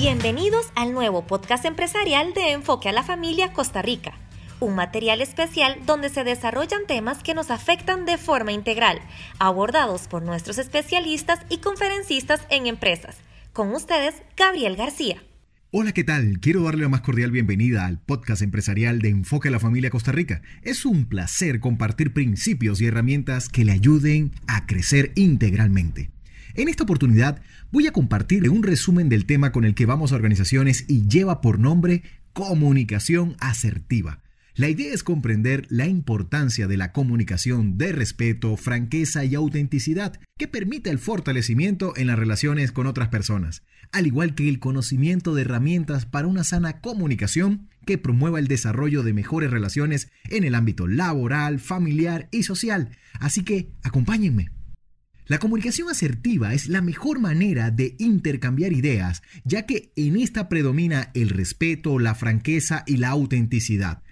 Bienvenidos al nuevo podcast empresarial de Enfoque a la Familia Costa Rica, un material especial donde se desarrollan temas que nos afectan de forma integral, abordados por nuestros especialistas y conferencistas en empresas. Con ustedes, Gabriel García. Hola, ¿qué tal? Quiero darle la más cordial bienvenida al podcast empresarial de Enfoque a la Familia Costa Rica. Es un placer compartir principios y herramientas que le ayuden a crecer integralmente. En esta oportunidad voy a compartir un resumen del tema con el que vamos a organizaciones y lleva por nombre comunicación asertiva. La idea es comprender la importancia de la comunicación de respeto, franqueza y autenticidad que permite el fortalecimiento en las relaciones con otras personas, al igual que el conocimiento de herramientas para una sana comunicación que promueva el desarrollo de mejores relaciones en el ámbito laboral, familiar y social. Así que acompáñenme. La comunicación asertiva es la mejor manera de intercambiar ideas, ya que en esta predomina el respeto, la franqueza y la autenticidad.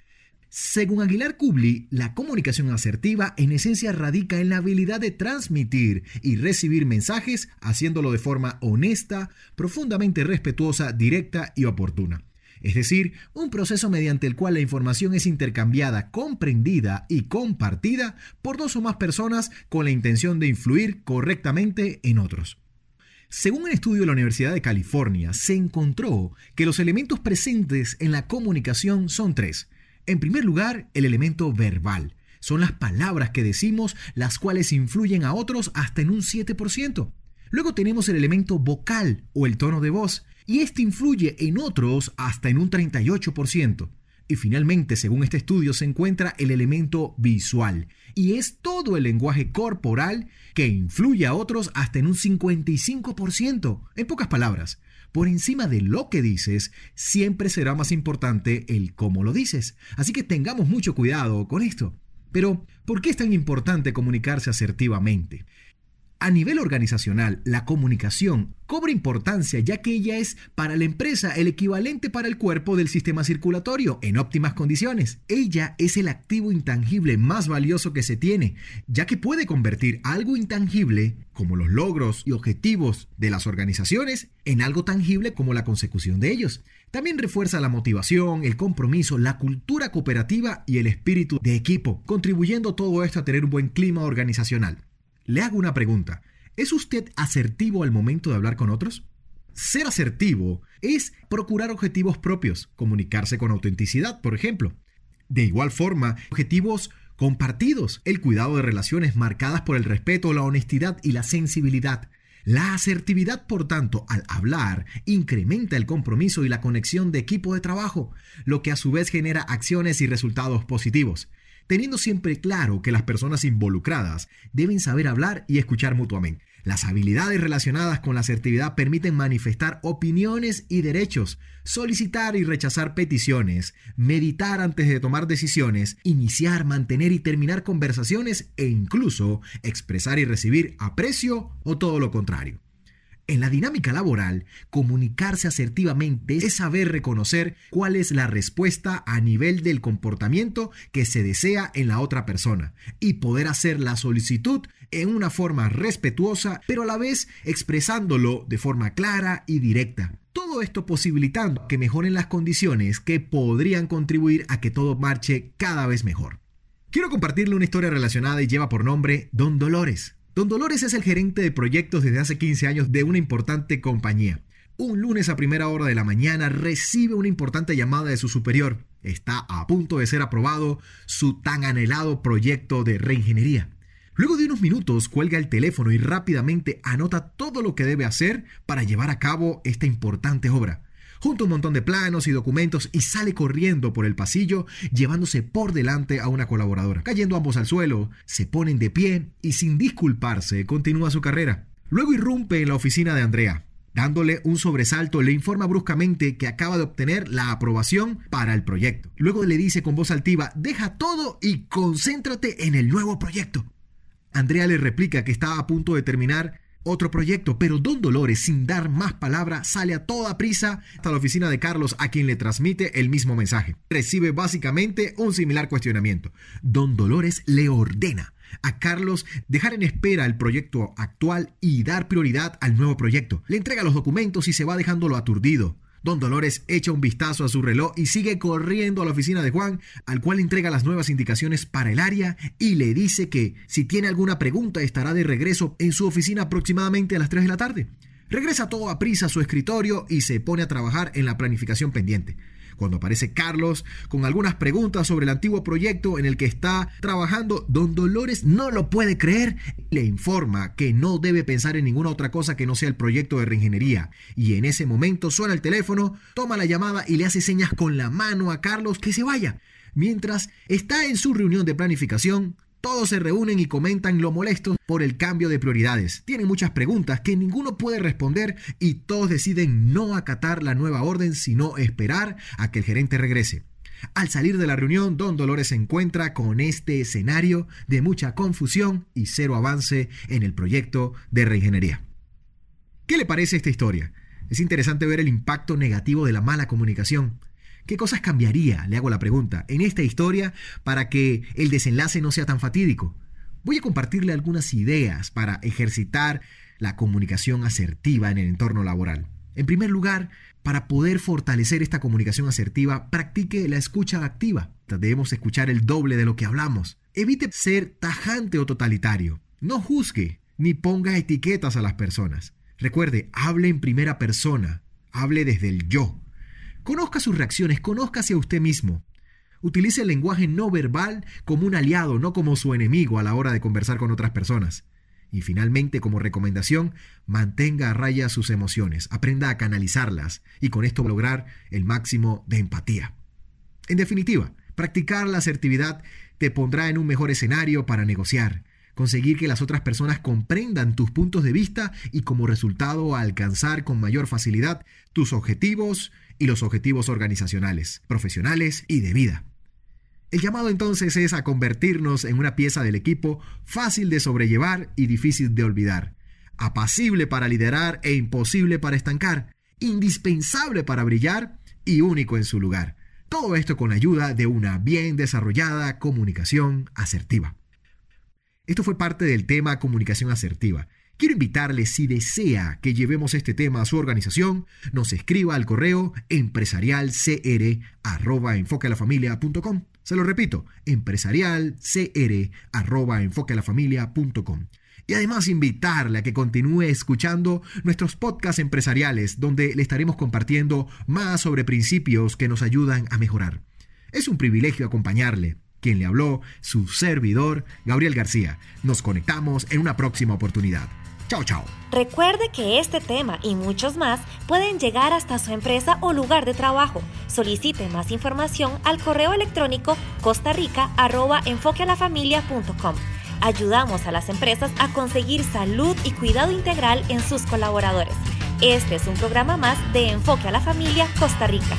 Según Aguilar Kubli, la comunicación asertiva en esencia radica en la habilidad de transmitir y recibir mensajes haciéndolo de forma honesta, profundamente respetuosa, directa y oportuna es decir, un proceso mediante el cual la información es intercambiada, comprendida y compartida por dos o más personas con la intención de influir correctamente en otros. Según un estudio de la Universidad de California, se encontró que los elementos presentes en la comunicación son tres. En primer lugar, el elemento verbal. Son las palabras que decimos las cuales influyen a otros hasta en un 7%. Luego tenemos el elemento vocal o el tono de voz, y este influye en otros hasta en un 38%. Y finalmente, según este estudio, se encuentra el elemento visual, y es todo el lenguaje corporal que influye a otros hasta en un 55%. En pocas palabras, por encima de lo que dices, siempre será más importante el cómo lo dices. Así que tengamos mucho cuidado con esto. Pero, ¿por qué es tan importante comunicarse asertivamente? A nivel organizacional, la comunicación cobra importancia ya que ella es para la empresa el equivalente para el cuerpo del sistema circulatorio en óptimas condiciones. Ella es el activo intangible más valioso que se tiene, ya que puede convertir algo intangible, como los logros y objetivos de las organizaciones, en algo tangible como la consecución de ellos. También refuerza la motivación, el compromiso, la cultura cooperativa y el espíritu de equipo, contribuyendo todo esto a tener un buen clima organizacional. Le hago una pregunta. ¿Es usted asertivo al momento de hablar con otros? Ser asertivo es procurar objetivos propios, comunicarse con autenticidad, por ejemplo. De igual forma, objetivos compartidos, el cuidado de relaciones marcadas por el respeto, la honestidad y la sensibilidad. La asertividad, por tanto, al hablar, incrementa el compromiso y la conexión de equipo de trabajo, lo que a su vez genera acciones y resultados positivos teniendo siempre claro que las personas involucradas deben saber hablar y escuchar mutuamente. Las habilidades relacionadas con la asertividad permiten manifestar opiniones y derechos, solicitar y rechazar peticiones, meditar antes de tomar decisiones, iniciar, mantener y terminar conversaciones e incluso expresar y recibir aprecio o todo lo contrario. En la dinámica laboral, comunicarse asertivamente es saber reconocer cuál es la respuesta a nivel del comportamiento que se desea en la otra persona y poder hacer la solicitud en una forma respetuosa, pero a la vez expresándolo de forma clara y directa. Todo esto posibilitando que mejoren las condiciones que podrían contribuir a que todo marche cada vez mejor. Quiero compartirle una historia relacionada y lleva por nombre Don Dolores. Don Dolores es el gerente de proyectos desde hace 15 años de una importante compañía. Un lunes a primera hora de la mañana recibe una importante llamada de su superior. Está a punto de ser aprobado su tan anhelado proyecto de reingeniería. Luego de unos minutos cuelga el teléfono y rápidamente anota todo lo que debe hacer para llevar a cabo esta importante obra junto a un montón de planos y documentos y sale corriendo por el pasillo llevándose por delante a una colaboradora. Cayendo ambos al suelo, se ponen de pie y sin disculparse continúa su carrera. Luego irrumpe en la oficina de Andrea. Dándole un sobresalto, le informa bruscamente que acaba de obtener la aprobación para el proyecto. Luego le dice con voz altiva, deja todo y concéntrate en el nuevo proyecto. Andrea le replica que está a punto de terminar otro proyecto, pero Don Dolores, sin dar más palabra, sale a toda prisa hasta la oficina de Carlos, a quien le transmite el mismo mensaje. Recibe básicamente un similar cuestionamiento. Don Dolores le ordena a Carlos dejar en espera el proyecto actual y dar prioridad al nuevo proyecto. Le entrega los documentos y se va dejándolo aturdido. Don Dolores echa un vistazo a su reloj y sigue corriendo a la oficina de Juan, al cual entrega las nuevas indicaciones para el área y le dice que si tiene alguna pregunta estará de regreso en su oficina aproximadamente a las 3 de la tarde. Regresa todo a prisa a su escritorio y se pone a trabajar en la planificación pendiente. Cuando aparece Carlos con algunas preguntas sobre el antiguo proyecto en el que está trabajando, don Dolores no lo puede creer. Le informa que no debe pensar en ninguna otra cosa que no sea el proyecto de reingeniería. Y en ese momento suena el teléfono, toma la llamada y le hace señas con la mano a Carlos que se vaya. Mientras está en su reunión de planificación, todos se reúnen y comentan lo molestos por el cambio de prioridades. Tienen muchas preguntas que ninguno puede responder y todos deciden no acatar la nueva orden, sino esperar a que el gerente regrese. Al salir de la reunión, Don Dolores se encuentra con este escenario de mucha confusión y cero avance en el proyecto de reingeniería. ¿Qué le parece esta historia? Es interesante ver el impacto negativo de la mala comunicación. ¿Qué cosas cambiaría, le hago la pregunta, en esta historia para que el desenlace no sea tan fatídico? Voy a compartirle algunas ideas para ejercitar la comunicación asertiva en el entorno laboral. En primer lugar, para poder fortalecer esta comunicación asertiva, practique la escucha activa. Debemos escuchar el doble de lo que hablamos. Evite ser tajante o totalitario. No juzgue ni ponga etiquetas a las personas. Recuerde, hable en primera persona. Hable desde el yo. Conozca sus reacciones, conózcase a usted mismo. Utilice el lenguaje no verbal como un aliado, no como su enemigo a la hora de conversar con otras personas. Y finalmente, como recomendación, mantenga a raya sus emociones, aprenda a canalizarlas y con esto lograr el máximo de empatía. En definitiva, practicar la asertividad te pondrá en un mejor escenario para negociar, conseguir que las otras personas comprendan tus puntos de vista y como resultado alcanzar con mayor facilidad tus objetivos y los objetivos organizacionales, profesionales y de vida. El llamado entonces es a convertirnos en una pieza del equipo fácil de sobrellevar y difícil de olvidar, apacible para liderar e imposible para estancar, indispensable para brillar y único en su lugar. Todo esto con la ayuda de una bien desarrollada comunicación asertiva. Esto fue parte del tema comunicación asertiva. Quiero invitarle, si desea que llevemos este tema a su organización, nos escriba al correo empresarialcr.enfoquealafamilia.com. Se lo repito, empresarialcr.enfoquealafamilia.com. Y además invitarle a que continúe escuchando nuestros podcasts empresariales, donde le estaremos compartiendo más sobre principios que nos ayudan a mejorar. Es un privilegio acompañarle. Quien le habló, su servidor, Gabriel García. Nos conectamos en una próxima oportunidad. Recuerde que este tema y muchos más pueden llegar hasta su empresa o lugar de trabajo. Solicite más información al correo electrónico costarrica.enfoquealafamilia.com. Ayudamos a las empresas a conseguir salud y cuidado integral en sus colaboradores. Este es un programa más de Enfoque a la Familia Costa Rica.